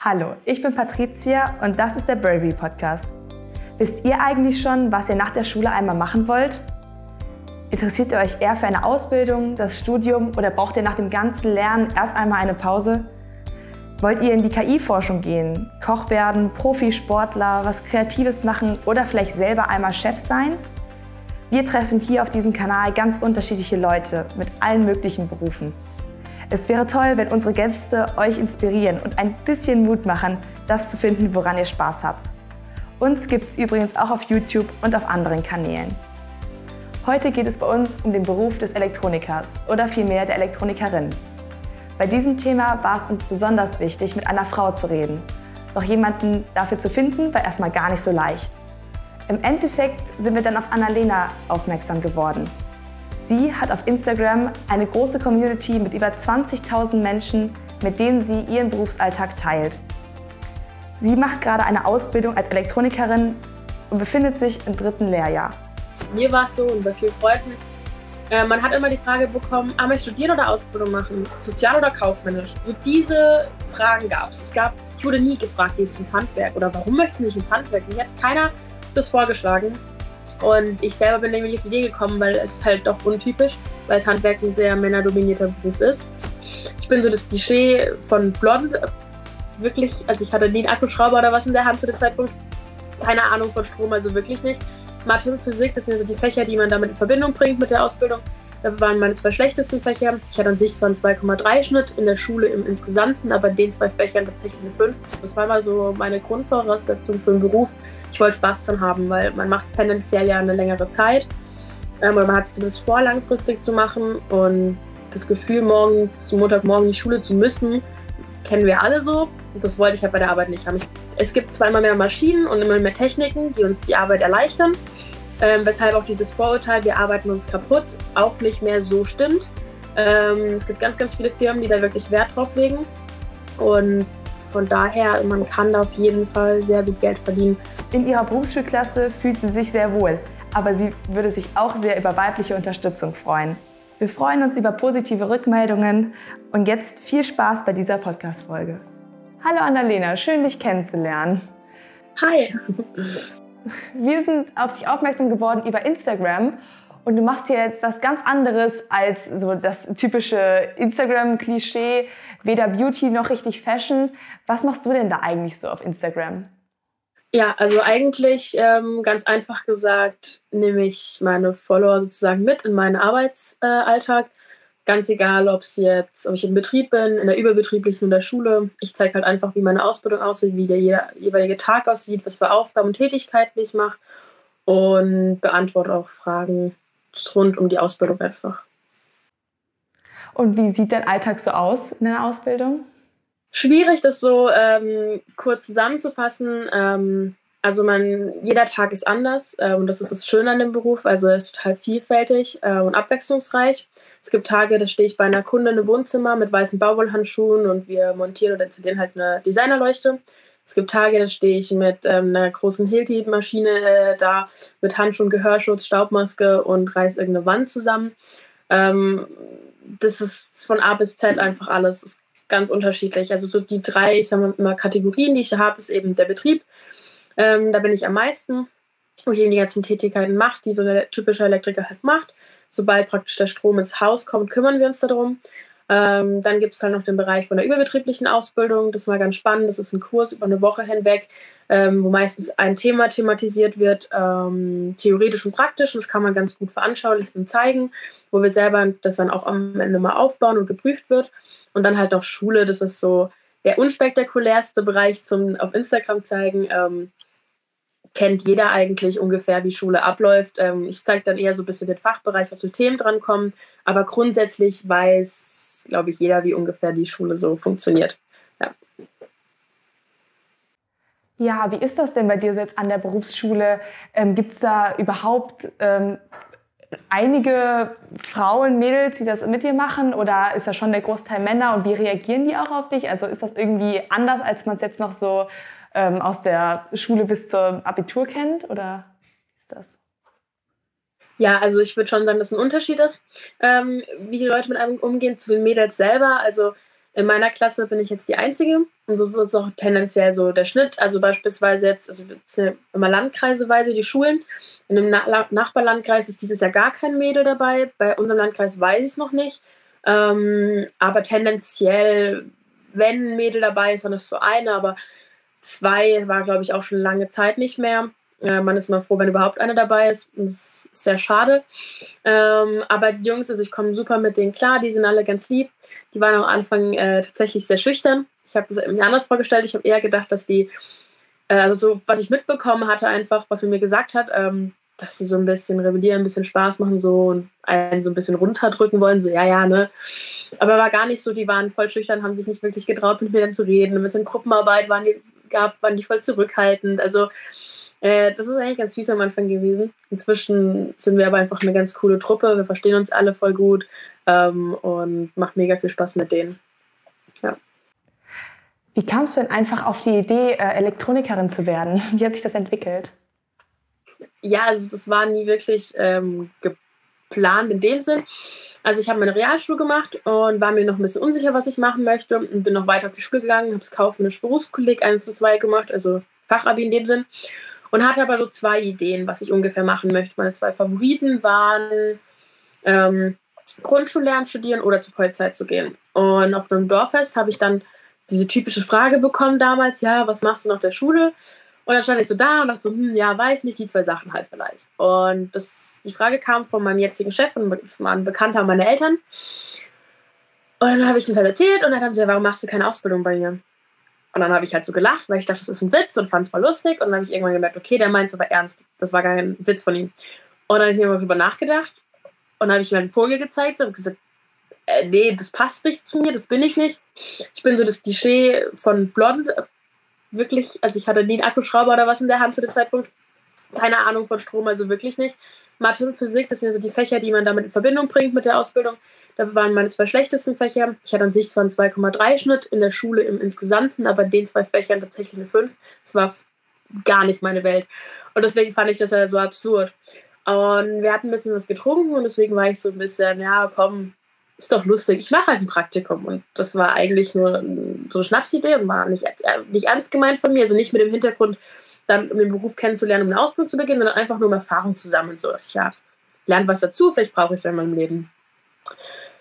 Hallo, ich bin Patricia und das ist der Bravery Podcast. Wisst ihr eigentlich schon, was ihr nach der Schule einmal machen wollt? Interessiert ihr euch eher für eine Ausbildung, das Studium oder braucht ihr nach dem ganzen Lernen erst einmal eine Pause? Wollt ihr in die KI-Forschung gehen, Koch werden, Profisportler, was Kreatives machen oder vielleicht selber einmal Chef sein? Wir treffen hier auf diesem Kanal ganz unterschiedliche Leute mit allen möglichen Berufen. Es wäre toll, wenn unsere Gäste euch inspirieren und ein bisschen Mut machen, das zu finden, woran ihr Spaß habt. Uns gibt es übrigens auch auf YouTube und auf anderen Kanälen. Heute geht es bei uns um den Beruf des Elektronikers oder vielmehr der Elektronikerin. Bei diesem Thema war es uns besonders wichtig, mit einer Frau zu reden. Doch jemanden dafür zu finden, war erstmal gar nicht so leicht. Im Endeffekt sind wir dann auf Annalena aufmerksam geworden. Sie hat auf Instagram eine große Community mit über 20.000 Menschen, mit denen sie ihren Berufsalltag teilt. Sie macht gerade eine Ausbildung als Elektronikerin und befindet sich im dritten Lehrjahr. Mir war es so und bei vielen Freunden, äh, man hat immer die Frage bekommen, ah, möchtest studieren oder Ausbildung machen? Sozial oder kaufmännisch? So diese Fragen gab es. Es gab, ich wurde nie gefragt, gehst du ins Handwerk oder warum möchtest du nicht ins Handwerk? Mir hat keiner das vorgeschlagen. Und ich selber bin nämlich auf die Idee gekommen, weil es halt doch untypisch, weil das Handwerk ein sehr männerdominierter Beruf ist. Ich bin so das Klischee von blond, wirklich, also ich hatte nie einen Akkuschrauber oder was in der Hand zu dem Zeitpunkt. Keine Ahnung von Strom, also wirklich nicht. Mathe und Physik, das sind so die Fächer, die man damit in Verbindung bringt mit der Ausbildung. Das waren meine zwei schlechtesten Fächer. Ich hatte an sich zwar einen 2,3 Schnitt in der Schule im Insgesamten, aber in den zwei Fächern tatsächlich eine 5. Das war mal so meine Grundvoraussetzung für einen Beruf. Ich wollte Spaß dran haben, weil man macht es tendenziell ja eine längere Zeit. Ähm, oder man hat es zumindest vor, langfristig zu machen. Und das Gefühl, morgens, Montagmorgen in die Schule zu müssen, kennen wir alle so. Und das wollte ich halt bei der Arbeit nicht haben. Ich, es gibt zwar immer mehr Maschinen und immer mehr Techniken, die uns die Arbeit erleichtern ähm, weshalb auch dieses Vorurteil, wir arbeiten uns kaputt, auch nicht mehr so stimmt. Ähm, es gibt ganz, ganz viele Firmen, die da wirklich Wert drauf legen. Und von daher, man kann da auf jeden Fall sehr gut Geld verdienen. In ihrer Berufsschulklasse fühlt sie sich sehr wohl, aber sie würde sich auch sehr über weibliche Unterstützung freuen. Wir freuen uns über positive Rückmeldungen und jetzt viel Spaß bei dieser Podcast-Folge. Hallo Annalena, schön dich kennenzulernen. Hi. Wir sind auf dich aufmerksam geworden über Instagram und du machst hier jetzt was ganz anderes als so das typische Instagram-Klischee, weder Beauty noch richtig Fashion. Was machst du denn da eigentlich so auf Instagram? Ja, also eigentlich ähm, ganz einfach gesagt, nehme ich meine Follower sozusagen mit in meinen Arbeitsalltag. Äh, Ganz egal, ob es jetzt, ob ich im Betrieb bin, in der überbetrieblichen in der Schule. Ich zeige halt einfach, wie meine Ausbildung aussieht, wie der jeweilige Tag aussieht, was für Aufgaben und Tätigkeiten ich mache und beantworte auch Fragen rund um die Ausbildung einfach. Und wie sieht dein Alltag so aus in der Ausbildung? Schwierig, das so ähm, kurz zusammenzufassen. Ähm, also man, jeder Tag ist anders äh, und das ist das Schöne an dem Beruf. Also er ist total vielfältig äh, und abwechslungsreich. Es gibt Tage, da stehe ich bei einer Kundin im Wohnzimmer mit weißen Baumwollhandschuhen und wir montieren oder installieren halt eine Designerleuchte. Es gibt Tage, da stehe ich mit ähm, einer großen Hilti-Maschine äh, da, mit Handschuhen, Gehörschutz, Staubmaske und reiße irgendeine Wand zusammen. Ähm, das ist von A bis Z einfach alles. Ist ganz unterschiedlich. Also so die drei, ich sage mal, Kategorien, die ich habe, ist eben der Betrieb. Ähm, da bin ich am meisten, wo ich eben die ganzen Tätigkeiten mache, die so ein typischer Elektriker halt macht sobald praktisch der Strom ins Haus kommt, kümmern wir uns darum. Ähm, dann gibt es halt noch den Bereich von der überbetrieblichen Ausbildung. Das ist mal ganz spannend. Das ist ein Kurs über eine Woche hinweg, ähm, wo meistens ein Thema thematisiert wird, ähm, theoretisch und praktisch. Und das kann man ganz gut veranschaulichen und zeigen, wo wir selber das dann auch am Ende mal aufbauen und geprüft wird. Und dann halt noch Schule. Das ist so der unspektakulärste Bereich zum auf Instagram zeigen. Kennt jeder eigentlich ungefähr, wie Schule abläuft. Ähm, ich zeige dann eher so ein bisschen den Fachbereich, was für Themen drankommen. Aber grundsätzlich weiß, glaube ich, jeder, wie ungefähr die Schule so funktioniert. Ja. Ja, wie ist das denn bei dir so jetzt an der Berufsschule? Ähm, Gibt es da überhaupt ähm, einige Frauen, Mädels, die das mit dir machen? Oder ist das schon der Großteil Männer? Und wie reagieren die auch auf dich? Also ist das irgendwie anders, als man es jetzt noch so ähm, aus der Schule bis zum Abitur kennt? Oder ist das? Ja, also ich würde schon sagen, dass ein Unterschied ist, ähm, wie die Leute mit einem umgehen zu den Mädels selber. Also In meiner Klasse bin ich jetzt die Einzige und das ist auch tendenziell so der Schnitt. Also beispielsweise jetzt, also jetzt immer landkreiseweise die Schulen. In einem Na Nachbarlandkreis ist dieses Jahr gar kein Mädel dabei. Bei unserem Landkreis weiß ich es noch nicht. Ähm, aber tendenziell, wenn ein Mädel dabei ist, dann ist so eine, aber zwei war, glaube ich, auch schon lange Zeit nicht mehr. Äh, man ist immer froh, wenn überhaupt eine dabei ist. Das ist sehr schade. Ähm, aber die Jungs, also ich komme super mit denen klar, die sind alle ganz lieb. Die waren am Anfang äh, tatsächlich sehr schüchtern. Ich habe das mir anders vorgestellt. Ich habe eher gedacht, dass die, äh, also so, was ich mitbekommen hatte, einfach, was man mir gesagt hat, ähm, dass sie so ein bisschen rebellieren, ein bisschen Spaß machen so und einen so ein bisschen runterdrücken wollen, so ja, ja, ne. Aber war gar nicht so, die waren voll schüchtern, haben sich nicht wirklich getraut, mit mir dann zu reden. Und es in Gruppenarbeit waren, die, gab, waren die voll zurückhaltend. Also äh, das ist eigentlich ganz süß am Anfang gewesen. Inzwischen sind wir aber einfach eine ganz coole Truppe. Wir verstehen uns alle voll gut ähm, und macht mega viel Spaß mit denen. Ja. Wie kamst du denn einfach auf die Idee, äh, Elektronikerin zu werden? Wie hat sich das entwickelt? Ja, also das war nie wirklich ähm, geplant in dem Sinn. Also ich habe meine Realschule gemacht und war mir noch ein bisschen unsicher, was ich machen möchte und bin noch weiter auf die Schule gegangen, habe das kaufmännisch Berufskolleg 1 und 2 gemacht, also Fachabi in dem Sinn und hatte aber so zwei Ideen, was ich ungefähr machen möchte. Meine zwei Favoriten waren ähm, Grundschullehramt studieren oder zur Polizei zu gehen. Und auf einem Dorffest habe ich dann diese typische Frage bekommen damals, ja, was machst du nach der Schule? Und dann stand ich so da und dachte so, hm, ja, weiß nicht, die zwei Sachen halt vielleicht. Und das, die Frage kam von meinem jetzigen Chef und das war ein Bekannter meiner Eltern. Und dann habe ich ihm das halt erzählt und dann haben sie warum machst du keine Ausbildung bei mir? Und dann habe ich halt so gelacht, weil ich dachte, das ist ein Witz und fand es voll lustig. Und dann habe ich irgendwann gemerkt, okay, der meint es aber ernst. Das war gar kein Witz von ihm. Und dann habe ich mir mal drüber nachgedacht und habe ich mir einen Vogel gezeigt und gesagt, äh, nee, das passt nicht zu mir, das bin ich nicht. Ich bin so das Klischee von blond. Wirklich, also ich hatte nie einen Akkuschrauber oder was in der Hand zu dem Zeitpunkt. Keine Ahnung von Strom, also wirklich nicht. Mathe und Physik, das sind ja so die Fächer, die man damit in Verbindung bringt mit der Ausbildung. Da waren meine zwei schlechtesten Fächer. Ich hatte an sich zwar einen 2,3 Schnitt in der Schule im Insgesamten, aber in den zwei Fächern tatsächlich eine 5. Das war gar nicht meine Welt. Und deswegen fand ich das ja so absurd. Und wir hatten ein bisschen was getrunken und deswegen war ich so ein bisschen, ja, komm, ist doch lustig. Ich mache halt ein Praktikum. Und das war eigentlich nur so eine Schnapsidee und war nicht, nicht ernst gemeint von mir. Also nicht mit dem Hintergrund, dann um den Beruf kennenzulernen, um eine Ausbildung zu beginnen, sondern einfach nur um Erfahrung zu sammeln. So, ich ja, lerne was dazu, vielleicht brauche ich es ja in meinem Leben.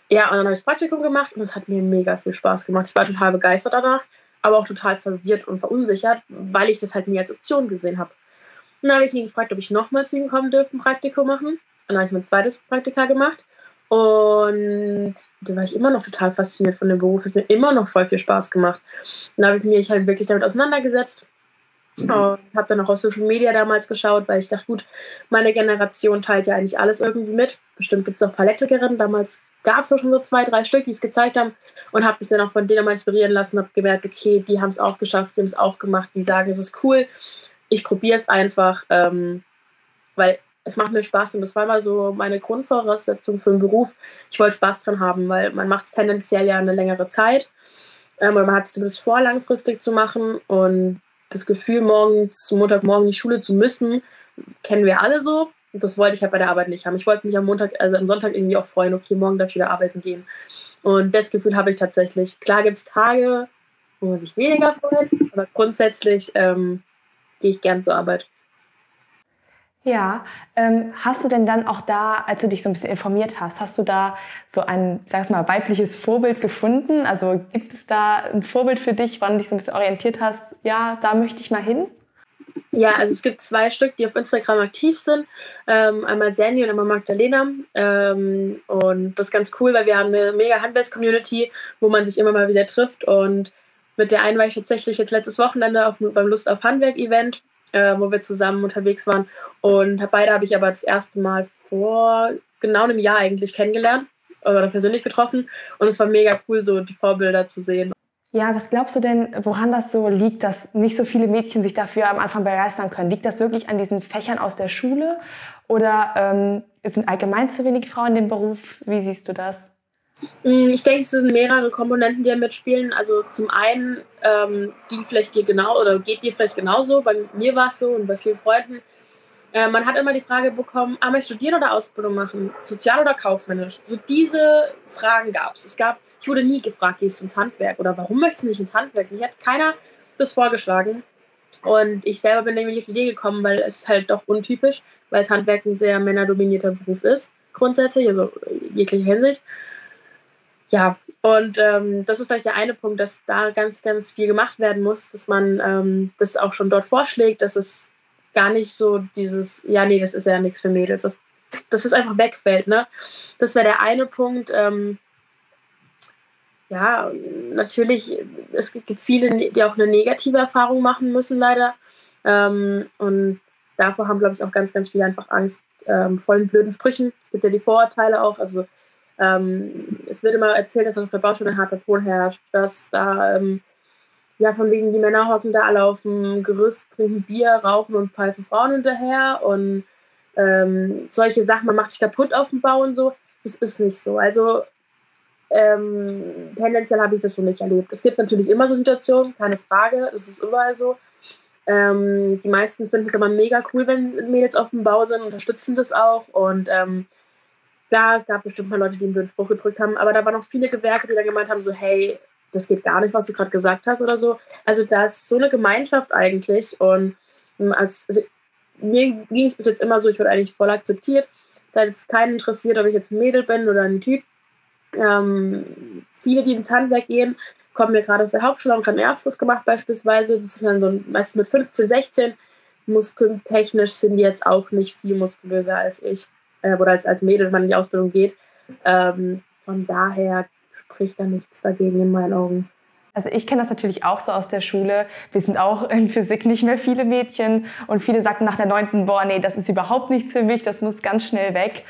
Ja, und dann habe ich das Praktikum gemacht und es hat mir mega viel Spaß gemacht. Ich war total begeistert danach, aber auch total verwirrt und verunsichert, weil ich das halt nie als Option gesehen habe. Und dann habe ich ihn gefragt, ob ich nochmal zu ihm kommen dürfte, ein Praktikum machen. Und dann habe ich mein zweites Praktika gemacht. Und da war ich immer noch total fasziniert von dem Beruf. Es hat mir immer noch voll viel Spaß gemacht. Und dann habe ich mich halt wirklich damit auseinandergesetzt Mhm. Und habe dann auch auf Social Media damals geschaut, weil ich dachte, gut, meine Generation teilt ja eigentlich alles irgendwie mit. Bestimmt gibt es auch Palettrikerinnen. Damals gab es auch schon so zwei, drei Stück, die es gezeigt haben. Und habe mich dann auch von denen mal inspirieren lassen, habe gemerkt, okay, die haben es auch geschafft, die haben es auch gemacht, die sagen, es ist cool. Ich probiere es einfach, ähm, weil es macht mir Spaß und das war mal so meine Grundvoraussetzung für den Beruf. Ich wollte Spaß dran haben, weil man macht es tendenziell ja eine längere Zeit. Ähm, man hat es zumindest vor, langfristig zu machen und das Gefühl, morgens, Montagmorgen die Schule zu müssen, kennen wir alle so. Und das wollte ich halt bei der Arbeit nicht haben. Ich wollte mich am Montag, also am Sonntag irgendwie auch freuen, okay, morgen darf ich wieder arbeiten gehen. Und das Gefühl habe ich tatsächlich. Klar gibt es Tage, wo man sich weniger freut, aber grundsätzlich ähm, gehe ich gern zur Arbeit. Ja, ähm, hast du denn dann auch da, als du dich so ein bisschen informiert hast, hast du da so ein, sag mal, weibliches Vorbild gefunden? Also gibt es da ein Vorbild für dich, wann du dich so ein bisschen orientiert hast, ja, da möchte ich mal hin? Ja, also es gibt zwei Stück, die auf Instagram aktiv sind. Ähm, einmal Sandy und einmal Magdalena. Ähm, und das ist ganz cool, weil wir haben eine mega Handbase-Community, wo man sich immer mal wieder trifft. Und mit der einen war ich tatsächlich jetzt letztes Wochenende auf, beim Lust auf Handwerk-Event äh, wo wir zusammen unterwegs waren. Und beide habe ich aber das erste Mal vor genau einem Jahr eigentlich kennengelernt oder persönlich getroffen. Und es war mega cool, so die Vorbilder zu sehen. Ja, was glaubst du denn, woran das so liegt, dass nicht so viele Mädchen sich dafür am Anfang begeistern können? Liegt das wirklich an diesen Fächern aus der Schule oder ähm, sind allgemein zu wenig Frauen in dem Beruf? Wie siehst du das? Mm, ich denke, es sind mehrere Komponenten, die da mitspielen. Also zum einen ähm, ging vielleicht dir genau oder geht dir vielleicht genauso. Bei mir war es so und bei vielen Freunden. Äh, man hat immer die Frage bekommen, ah, möchtest du studieren oder Ausbildung machen? Sozial oder kaufmännisch? So diese Fragen gab es. Es gab, ich wurde nie gefragt, gehst du ins Handwerk oder warum möchtest du nicht ins Handwerk? Mir hat keiner das vorgeschlagen. Und ich selber bin irgendwie auf die Idee gekommen, weil es halt doch untypisch, weil das Handwerk ein sehr männerdominierter Beruf ist, grundsätzlich, also in jeglicher Hinsicht. Ja, und ähm, das ist vielleicht der eine Punkt, dass da ganz, ganz viel gemacht werden muss, dass man ähm, das auch schon dort vorschlägt, dass es gar nicht so dieses, ja, nee, das ist ja nichts für Mädels, dass, dass es einfach wegfällt. Ne? Das wäre der eine Punkt. Ähm, ja, natürlich, es gibt viele, die auch eine negative Erfahrung machen müssen, leider. Ähm, und davor haben, glaube ich, auch ganz, ganz viele einfach Angst ähm, vor den blöden Sprüchen. Es gibt ja die Vorurteile auch. Also ähm, es wird immer erzählt, dass auf der Baustelle ein harter Ton herrscht, dass da ähm, ja von wegen die Männer hocken da alle auf dem Gerüst, trinken Bier, rauchen und pfeifen Frauen hinterher und ähm, solche Sachen, man macht sich kaputt auf dem Bau und so. Das ist nicht so. Also ähm, tendenziell habe ich das so nicht erlebt. Es gibt natürlich immer so Situationen, keine Frage, es ist überall so. Ähm, die meisten finden es aber mega cool, wenn Mädels auf dem Bau sind, unterstützen das auch. Und ähm, klar, es gab bestimmt mal Leute, die einen blöden Spruch gedrückt haben, aber da waren auch viele Gewerke, die dann gemeint haben, so, hey, das geht gar nicht, was du gerade gesagt hast oder so. Also da ist so eine Gemeinschaft eigentlich. Und ähm, als, also, mir ging es bis jetzt immer so, ich wurde eigentlich voll akzeptiert. Da hat es keinen interessiert, ob ich jetzt ein Mädel bin oder ein Typ. Ähm, viele, die ins Handwerk gehen, kommen mir gerade aus der Hauptschule, haben gerade einen Abschluss gemacht beispielsweise. Das ist dann so meistens mit 15, 16. Muskeltechnisch sind die jetzt auch nicht viel muskulöser als ich äh, oder als, als Mädel, wenn man in die Ausbildung geht. Ähm, von daher spricht da nichts dagegen in meinen Augen. Also ich kenne das natürlich auch so aus der Schule. Wir sind auch in Physik nicht mehr viele Mädchen und viele sagten nach der neunten, boah, nee, das ist überhaupt nichts für mich, das muss ganz schnell weg.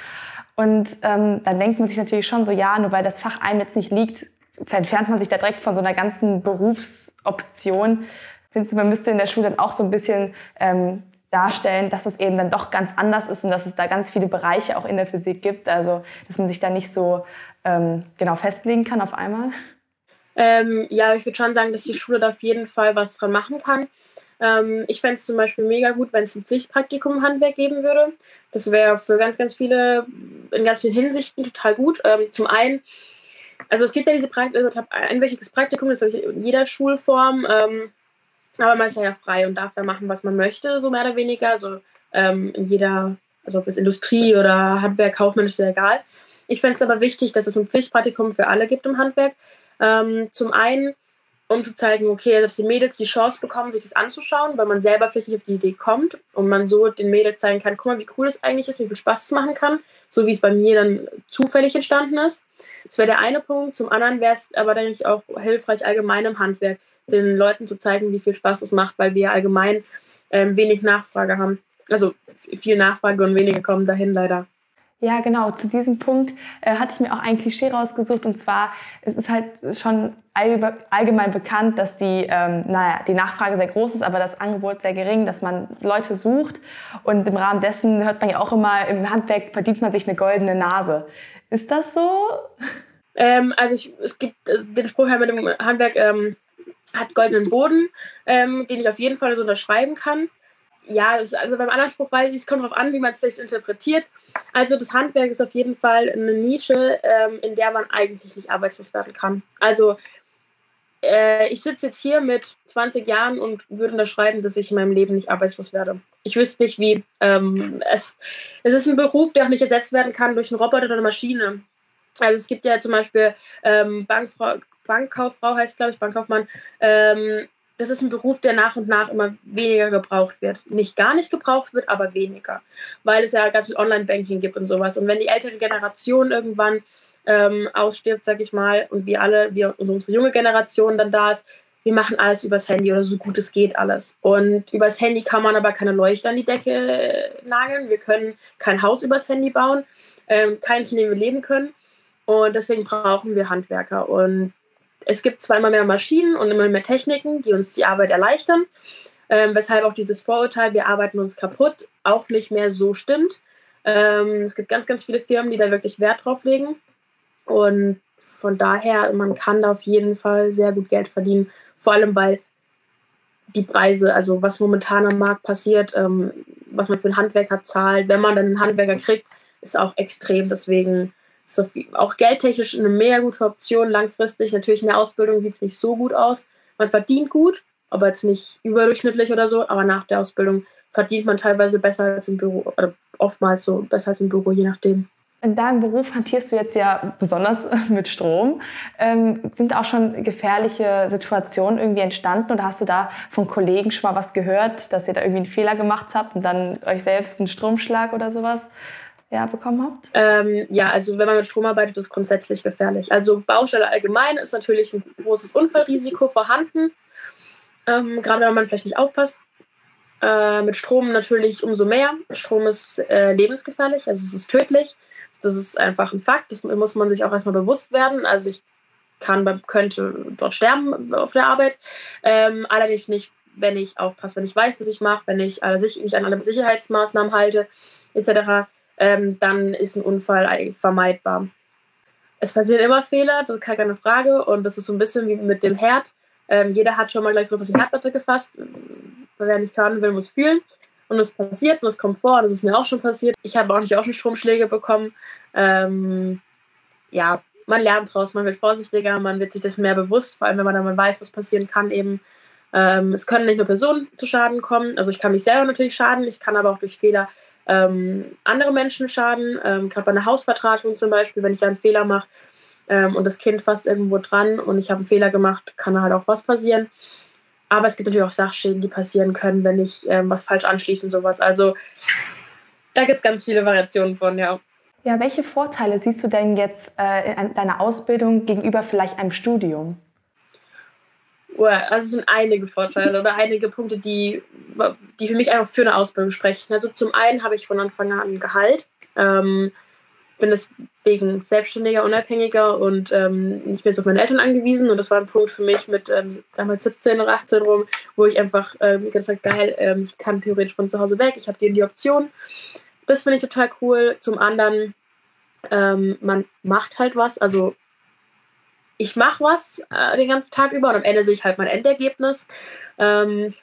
Und ähm, dann denkt man sich natürlich schon so, ja, nur weil das Fach einem jetzt nicht liegt, entfernt man sich da direkt von so einer ganzen Berufsoption. Findest du, man müsste in der Schule dann auch so ein bisschen ähm, darstellen, dass es eben dann doch ganz anders ist und dass es da ganz viele Bereiche auch in der Physik gibt. Also, dass man sich da nicht so ähm, genau festlegen kann auf einmal. Ähm, ja, ich würde schon sagen, dass die Schule da auf jeden Fall was dran machen kann. Ähm, ich fände es zum Beispiel mega gut, wenn es ein Pflichtpraktikum im Handwerk geben würde. Das wäre für ganz, ganz viele in ganz vielen Hinsichten total gut. Ähm, zum einen, also es gibt ja diese Prakt also einwöchiges Praktikum, das habe ich in jeder Schulform, ähm, aber man ist ja frei und darf da machen, was man möchte, so mehr oder weniger. Also ähm, in jeder, also ob es Industrie oder Handwerk, Kaufmännisch, ist ja egal. Ich fände es aber wichtig, dass es ein Pflichtpraktikum für alle gibt im Handwerk. Ähm, zum einen um zu zeigen, okay, dass die Mädels die Chance bekommen, sich das anzuschauen, weil man selber vielleicht nicht auf die Idee kommt und man so den Mädels zeigen kann, guck mal, wie cool es eigentlich ist, wie viel Spaß es machen kann, so wie es bei mir dann zufällig entstanden ist. Das wäre der eine Punkt. Zum anderen wäre es aber, denke ich, auch hilfreich allgemein im Handwerk, den Leuten zu zeigen, wie viel Spaß es macht, weil wir allgemein ähm, wenig Nachfrage haben. Also viel Nachfrage und wenige kommen dahin leider. Ja, genau. Zu diesem Punkt äh, hatte ich mir auch ein Klischee rausgesucht. Und zwar, es ist halt schon allgemein bekannt, dass die, ähm, naja, die Nachfrage sehr groß ist, aber das Angebot sehr gering, dass man Leute sucht. Und im Rahmen dessen hört man ja auch immer, im Handwerk verdient man sich eine goldene Nase. Ist das so? Ähm, also ich, es gibt äh, den Spruch ja mit dem Handwerk ähm, hat goldenen Boden, ähm, den ich auf jeden Fall so unterschreiben kann ja, ist, also beim anderen Spruch weiß ich, es kommt darauf an, wie man es vielleicht interpretiert. Also das Handwerk ist auf jeden Fall eine Nische, ähm, in der man eigentlich nicht arbeitslos werden kann. Also äh, ich sitze jetzt hier mit 20 Jahren und würde unterschreiben, dass ich in meinem Leben nicht arbeitslos werde. Ich wüsste nicht, wie. Ähm, es, es ist ein Beruf, der auch nicht ersetzt werden kann durch einen Roboter oder eine Maschine. Also es gibt ja zum Beispiel ähm, Bankfrau, Bankkauffrau heißt, glaube ich, Bankkaufmann. Ähm, das ist ein Beruf, der nach und nach immer weniger gebraucht wird. Nicht gar nicht gebraucht wird, aber weniger. Weil es ja ganz viel Online-Banking gibt und sowas. Und wenn die ältere Generation irgendwann ähm, ausstirbt, sag ich mal, und wir alle, wir und unsere junge Generation dann da ist, wir machen alles übers Handy oder so gut es geht alles. Und übers Handy kann man aber keine Leuchte an die Decke äh, nageln. Wir können kein Haus übers Handy bauen, ähm, keins, in dem wir leben können. Und deswegen brauchen wir Handwerker. Und es gibt zwar immer mehr Maschinen und immer mehr Techniken, die uns die Arbeit erleichtern, ähm, weshalb auch dieses Vorurteil, wir arbeiten uns kaputt, auch nicht mehr so stimmt. Ähm, es gibt ganz, ganz viele Firmen, die da wirklich Wert drauf legen. Und von daher, man kann da auf jeden Fall sehr gut Geld verdienen. Vor allem, weil die Preise, also was momentan am Markt passiert, ähm, was man für einen Handwerker zahlt. Wenn man dann einen Handwerker kriegt, ist auch extrem. Deswegen ist auch geldtechnisch eine mega gute Option langfristig. Natürlich in der Ausbildung sieht es nicht so gut aus. Man verdient gut, aber jetzt nicht überdurchschnittlich oder so. Aber nach der Ausbildung verdient man teilweise besser als im Büro oder oftmals so besser als im Büro, je nachdem. In deinem Beruf hantierst du jetzt ja besonders mit Strom. Ähm, sind auch schon gefährliche Situationen irgendwie entstanden oder hast du da von Kollegen schon mal was gehört, dass ihr da irgendwie einen Fehler gemacht habt und dann euch selbst einen Stromschlag oder sowas ja, bekommen habt? Ähm, ja, also wenn man mit Strom arbeitet, ist es grundsätzlich gefährlich. Also Baustelle allgemein ist natürlich ein großes Unfallrisiko vorhanden, ähm, gerade wenn man vielleicht nicht aufpasst. Äh, mit Strom natürlich umso mehr. Strom ist äh, lebensgefährlich, also es ist tödlich. Das ist einfach ein Fakt, das muss man sich auch erstmal bewusst werden. Also ich kann, könnte dort sterben auf der Arbeit. Ähm, allerdings nicht, wenn ich aufpasse, wenn ich weiß, was ich mache, wenn ich alle, mich an alle Sicherheitsmaßnahmen halte, etc., ähm, dann ist ein Unfall vermeidbar. Es passieren immer Fehler, das ist keine Frage. Und das ist so ein bisschen wie mit dem Herd. Ähm, jeder hat schon mal gleich kurz auf die Herdplatte gefasst. Wer nicht hören will, muss fühlen. Und es passiert und es kommt vor, das ist mir auch schon passiert. Ich habe auch nicht auch schon Stromschläge bekommen. Ähm, ja, man lernt draus, man wird vorsichtiger, man wird sich das mehr bewusst, vor allem wenn man dann weiß, was passieren kann eben. Ähm, es können nicht nur Personen zu Schaden kommen, also ich kann mich selber natürlich schaden, ich kann aber auch durch Fehler ähm, andere Menschen schaden, ähm, gerade bei einer Hausvertratung zum Beispiel, wenn ich da einen Fehler mache ähm, und das Kind fasst irgendwo dran und ich habe einen Fehler gemacht, kann halt auch was passieren. Aber es gibt natürlich auch Sachschäden, die passieren können, wenn ich ähm, was falsch anschließe und sowas. Also da gibt es ganz viele Variationen von, ja. Ja, welche Vorteile siehst du denn jetzt äh, in deiner Ausbildung gegenüber vielleicht einem Studium? Also es sind einige Vorteile oder einige Punkte, die, die für mich einfach für eine Ausbildung sprechen. Also zum einen habe ich von Anfang an Gehalt. Ähm, bin deswegen selbstständiger, unabhängiger und ähm, nicht mehr so auf meine Eltern angewiesen. Und das war ein Punkt für mich mit ähm, damals 17 oder 18 rum, wo ich einfach ähm, gedacht habe, geil, ähm, ich kann theoretisch von zu Hause weg, ich habe die, die Option. Das finde ich total cool. Zum anderen, ähm, man macht halt was. Also ich mache was äh, den ganzen Tag über und am Ende sehe ich halt mein Endergebnis. Ähm,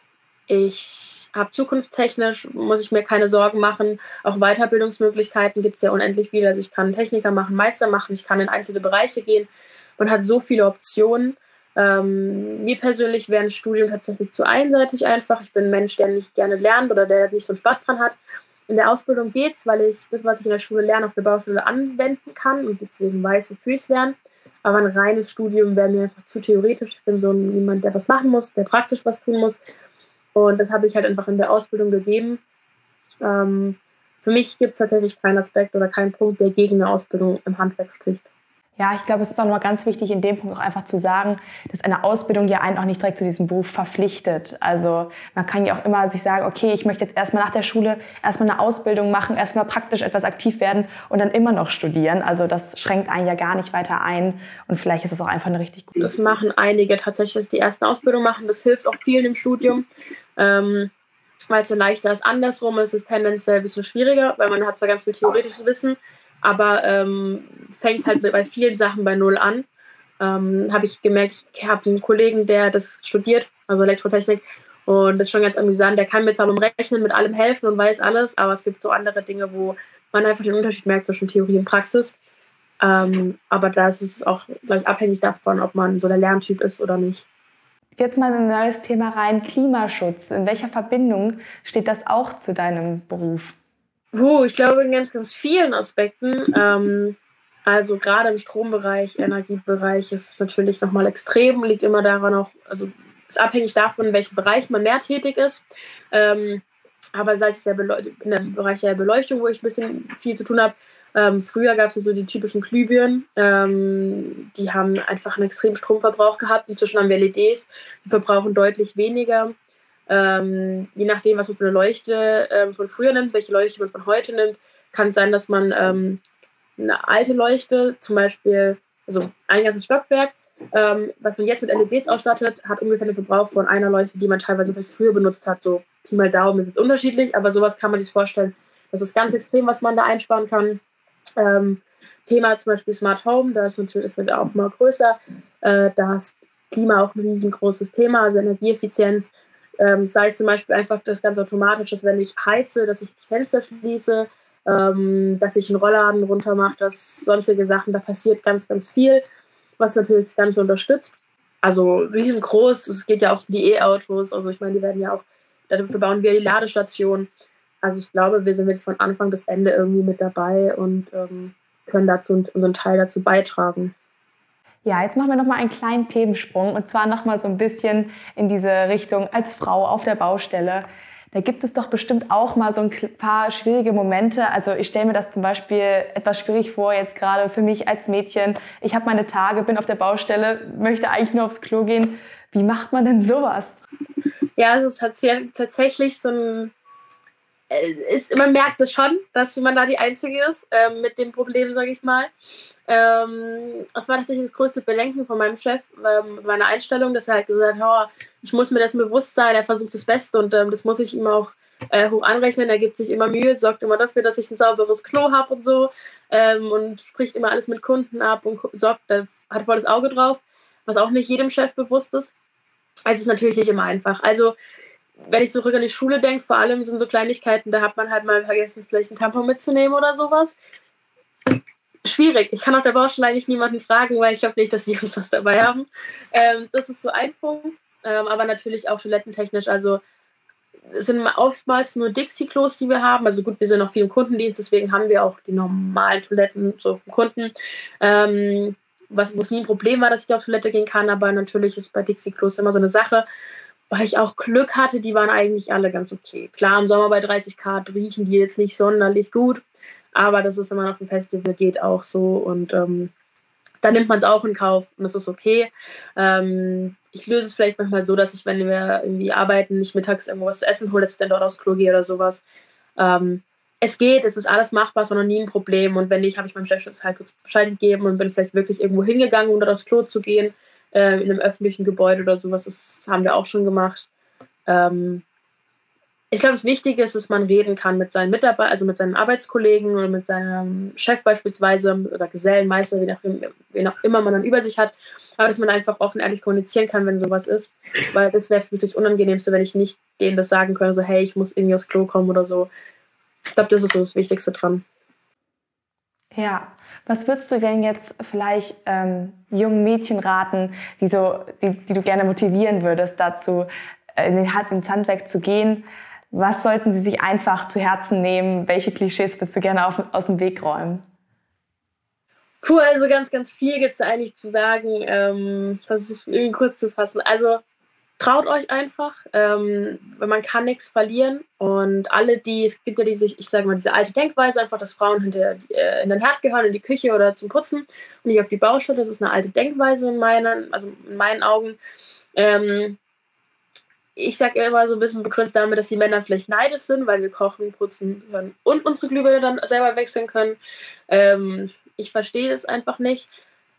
ich habe zukunftstechnisch, muss ich mir keine Sorgen machen. Auch Weiterbildungsmöglichkeiten gibt es ja unendlich viele. Also ich kann Techniker machen, Meister machen, ich kann in einzelne Bereiche gehen. Man hat so viele Optionen. Ähm, mir persönlich wäre ein Studium tatsächlich zu einseitig einfach. Ich bin ein Mensch, der nicht gerne lernt oder der nicht so einen Spaß dran hat. In der Ausbildung geht es, weil ich das, was ich in der Schule lerne, auf der Baustelle anwenden kann und deswegen weiß, wofür ich es lerne. Aber ein reines Studium wäre mir einfach zu theoretisch. Ich bin so jemand, der was machen muss, der praktisch was tun muss. Und das habe ich halt einfach in der Ausbildung gegeben. Ähm, für mich gibt es tatsächlich keinen Aspekt oder keinen Punkt, der gegen eine Ausbildung im Handwerk spricht. Ja, ich glaube, es ist auch noch ganz wichtig, in dem Punkt auch einfach zu sagen, dass eine Ausbildung ja einen auch nicht direkt zu diesem Beruf verpflichtet. Also man kann ja auch immer sich sagen, okay, ich möchte jetzt erstmal nach der Schule erstmal eine Ausbildung machen, erstmal praktisch etwas aktiv werden und dann immer noch studieren. Also das schränkt einen ja gar nicht weiter ein und vielleicht ist das auch einfach eine richtig gute. Das machen einige tatsächlich, dass die ersten Ausbildung machen. Das hilft auch vielen im Studium. Ähm, weil es dann leichter ist. Andersrum ist es tendenziell ein bisschen schwieriger, weil man hat zwar ganz viel theoretisches Wissen, aber ähm, fängt halt bei vielen Sachen bei Null an. Ähm, habe ich gemerkt, ich habe einen Kollegen, der das studiert, also Elektrotechnik, und das ist schon ganz amüsant. Der kann mir zwar beim Rechnen mit allem helfen und weiß alles, aber es gibt so andere Dinge, wo man einfach den Unterschied merkt zwischen Theorie und Praxis. Ähm, aber da ist es auch gleich abhängig davon, ob man so der Lerntyp ist oder nicht. Jetzt mal ein neues Thema rein, Klimaschutz. In welcher Verbindung steht das auch zu deinem Beruf? Uh, ich glaube in ganz, ganz vielen Aspekten. Ähm, also gerade im Strombereich, Energiebereich ist es natürlich nochmal extrem, liegt immer daran auch, also ist abhängig davon, in welchem Bereich man mehr tätig ist. Ähm, aber sei es in dem Bereich der Beleuchtung, wo ich ein bisschen viel zu tun habe. Ähm, früher gab es ja so die typischen Glühbirnen, ähm, die haben einfach einen extremen Stromverbrauch gehabt. Inzwischen haben wir LEDs, die verbrauchen deutlich weniger. Ähm, je nachdem, was man für eine Leuchte ähm, von früher nimmt, welche Leuchte man von heute nimmt, kann es sein, dass man ähm, eine alte Leuchte, zum Beispiel, also ein ganzes Stockwerk, ähm, was man jetzt mit LEDs ausstattet, hat ungefähr den Verbrauch von einer Leuchte, die man teilweise vielleicht früher benutzt hat. So Pi mal Daumen ist jetzt unterschiedlich, aber sowas kann man sich vorstellen. Das ist ganz extrem, was man da einsparen kann. Ähm, Thema zum Beispiel Smart Home, da ist natürlich, das wird auch mal größer. Äh, da ist Klima auch ein riesengroßes Thema, also Energieeffizienz Ähm, sei es zum Beispiel einfach das ganz automatisch, dass wenn ich heize, dass ich die Fenster schließe, ähm, dass ich einen Rollladen runter mache, dass sonstige Sachen, da passiert ganz, ganz viel, was natürlich das Ganze unterstützt. Also riesengroß, es geht ja auch die E-Autos, also ich meine, die werden ja auch, dafür bauen wir die Ladestation. Also ich glaube, wir sind wirklich von Anfang bis Ende irgendwie mit dabei und ähm, können dazu unseren Teil dazu beitragen. Ja, jetzt machen wir noch mal einen kleinen Themensprung und zwar noch mal so ein bisschen in diese Richtung als Frau auf der Baustelle. Da gibt es doch bestimmt auch mal so ein paar schwierige Momente. Also ich stelle mir das zum Beispiel etwas schwierig vor, jetzt gerade für mich als Mädchen. Ich habe meine Tage, bin auf der Baustelle, möchte eigentlich nur aufs Klo gehen. Wie macht man denn sowas? Ja, also es hat tatsächlich so ein ist, man merkt es schon, dass man da die Einzige ist äh, mit dem Problem, sage ich mal. Ähm, das war tatsächlich das größte Belenken von meinem Chef, ähm, meiner Einstellung, dass er halt gesagt hat, oh, ich muss mir das bewusst sein, er versucht das Beste und ähm, das muss ich ihm auch äh, hoch anrechnen. Er gibt sich immer Mühe, sorgt immer dafür, dass ich ein sauberes Klo habe und so ähm, und spricht immer alles mit Kunden ab und sorgt, äh, hat voll das Auge drauf, was auch nicht jedem Chef bewusst ist. Es ist natürlich nicht immer einfach. Also wenn ich zurück an die Schule denke, vor allem sind so Kleinigkeiten, da hat man halt mal vergessen, vielleicht ein Tampon mitzunehmen oder sowas. Schwierig. Ich kann auf der Baustelle eigentlich niemanden fragen, weil ich glaube nicht, dass die Jungs was dabei haben. Ähm, das ist so ein Punkt. Ähm, aber natürlich auch toilettentechnisch. Also sind oftmals nur Dixie-Klos, die wir haben. Also gut, wir sind noch viel im Kundendienst, deswegen haben wir auch die normalen Toiletten so vom Kunden. Ähm, was, wo nie ein Problem war, dass ich auf Toilette gehen kann, aber natürlich ist bei Dixie-Klos immer so eine Sache weil ich auch Glück hatte, die waren eigentlich alle ganz okay. Klar, im Sommer bei 30 Grad riechen die jetzt nicht sonderlich gut, aber das ist, wenn man auf dem Festival geht, auch so und ähm, da nimmt man es auch in Kauf und das ist okay. Ähm, ich löse es vielleicht manchmal so, dass ich, wenn wir irgendwie arbeiten, nicht mittags irgendwo was zu essen hole, dass ich dann dort aufs Klo gehe oder sowas. Ähm, es geht, es ist alles machbar, es war noch nie ein Problem. Und wenn nicht, habe ich meinem Chef halt kurz Bescheid gegeben und bin vielleicht wirklich irgendwo hingegangen, um dort aufs Klo zu gehen äh, in einem öffentlichen Gebäude oder sowas. Das haben wir auch schon gemacht. Ähm, ich glaube, das Wichtige ist, dass man reden kann mit seinen Mitarbeitern, also mit seinen Arbeitskollegen oder mit seinem Chef beispielsweise oder Gesellenmeister, wie auch, wen auch immer man dann über sich hat. Aber dass man einfach offen ehrlich kommunizieren kann, wenn sowas ist. Weil das wäre für mich das Unangenehmste, wenn ich nicht denen das sagen könnte, so hey, ich muss irgendwie aufs Klo kommen oder so. Ich glaube, das ist so das Wichtigste dran. Ja, was würdest du denn jetzt vielleicht ähm, jungen Mädchen raten, die, so, die, die du gerne motivieren würdest, dazu äh, in den, ins Handwerk zu gehen? Was sollten sie sich einfach zu Herzen nehmen? Welche Klischees würdest du gerne auf, aus dem Weg räumen? Cool, also ganz, ganz viel gibt es eigentlich zu sagen. Ähm, versuche es irgendwie kurz zu fassen. Also traut euch einfach, ähm, man kann nichts verlieren. Und alle, die, es gibt ja diese, ich sage mal, diese alte Denkweise, einfach, dass Frauen hinter, äh, in den Herd gehören, in die Küche oder zum Putzen und nicht auf die Baustelle. Das ist eine alte Denkweise in meinen, also in meinen Augen. Ähm, ich sage immer so ein bisschen begründet damit, dass die Männer vielleicht neidisch sind, weil wir kochen, putzen können und unsere Glühbirne dann selber wechseln können. Ähm, ich verstehe das einfach nicht.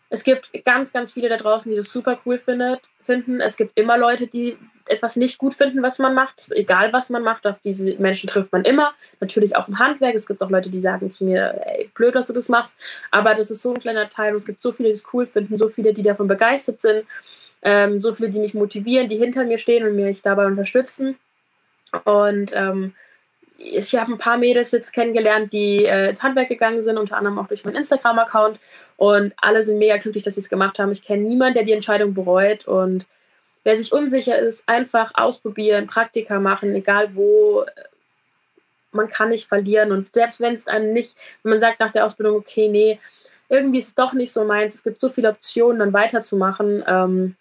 Es gibt ganz, ganz viele da draußen, die das super cool findet, finden. Es gibt immer Leute, die etwas nicht gut finden, was man macht. Egal, was man macht, auf diese Menschen trifft man immer. Natürlich auch im Handwerk. Es gibt auch Leute, die sagen zu mir, ey, blöd, dass du das machst. Aber das ist so ein kleiner Teil und es gibt so viele, die es cool finden, so viele, die davon begeistert sind, ähm, so viele, die mich motivieren, die hinter mir stehen und mich dabei unterstützen. Und ähm, ich habe ein paar Mädels jetzt kennengelernt, die äh, ins Handwerk gegangen sind, unter anderem auch durch meinen Instagram-Account. Und alle sind mega glücklich, dass sie es gemacht haben. Ich kenne niemanden, der die Entscheidung bereut. Und wer sich unsicher ist, einfach ausprobieren, Praktika machen, egal wo. Man kann nicht verlieren. Und selbst wenn es einem nicht, wenn man sagt nach der Ausbildung, okay, nee, irgendwie ist es doch nicht so meins, es gibt so viele Optionen, dann weiterzumachen. Ähm,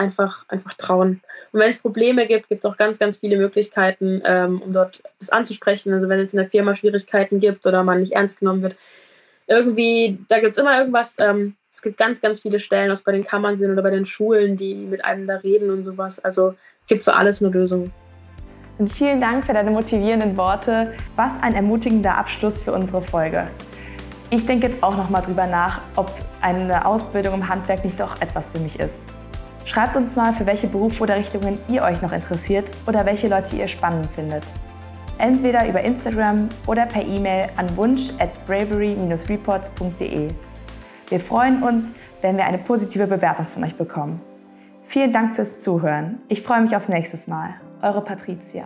einfach, einfach trauen. Und wenn es Probleme gibt, gibt es auch ganz, ganz viele Möglichkeiten, ähm, um dort das anzusprechen. Also wenn es in der Firma Schwierigkeiten gibt oder man nicht ernst genommen wird, irgendwie, da gibt es immer irgendwas. Ähm, es gibt ganz, ganz viele Stellen, was bei den Kammern sind oder bei den Schulen, die mit einem da reden und sowas. Also gibt für alles eine Lösung. Und vielen Dank für deine motivierenden Worte. Was ein ermutigender Abschluss für unsere Folge. Ich denke jetzt auch noch mal drüber nach, ob eine Ausbildung im Handwerk nicht doch etwas für mich ist. Schreibt uns mal, für welche Berufe oder Richtungen ihr euch noch interessiert oder welche Leute ihr spannend findet. Entweder über Instagram oder per E-Mail an wunsch at bravery-reports.de. Wir freuen uns, wenn wir eine positive Bewertung von euch bekommen. Vielen Dank fürs Zuhören. Ich freue mich aufs nächste Mal. Eure Patricia.